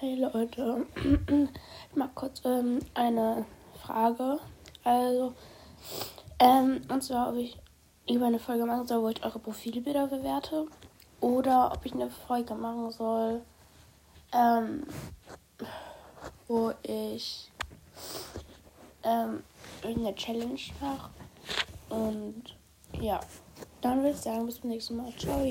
Hey Leute, mal kurz ähm, eine Frage. Also, ähm, und zwar, ob ich über eine Folge machen soll, wo ich eure Profilbilder bewerte. Oder ob ich eine Folge machen soll, ähm, wo ich ähm, irgendeine Challenge mache. Und ja, dann würde ich sagen, bis zum nächsten Mal. Ciao.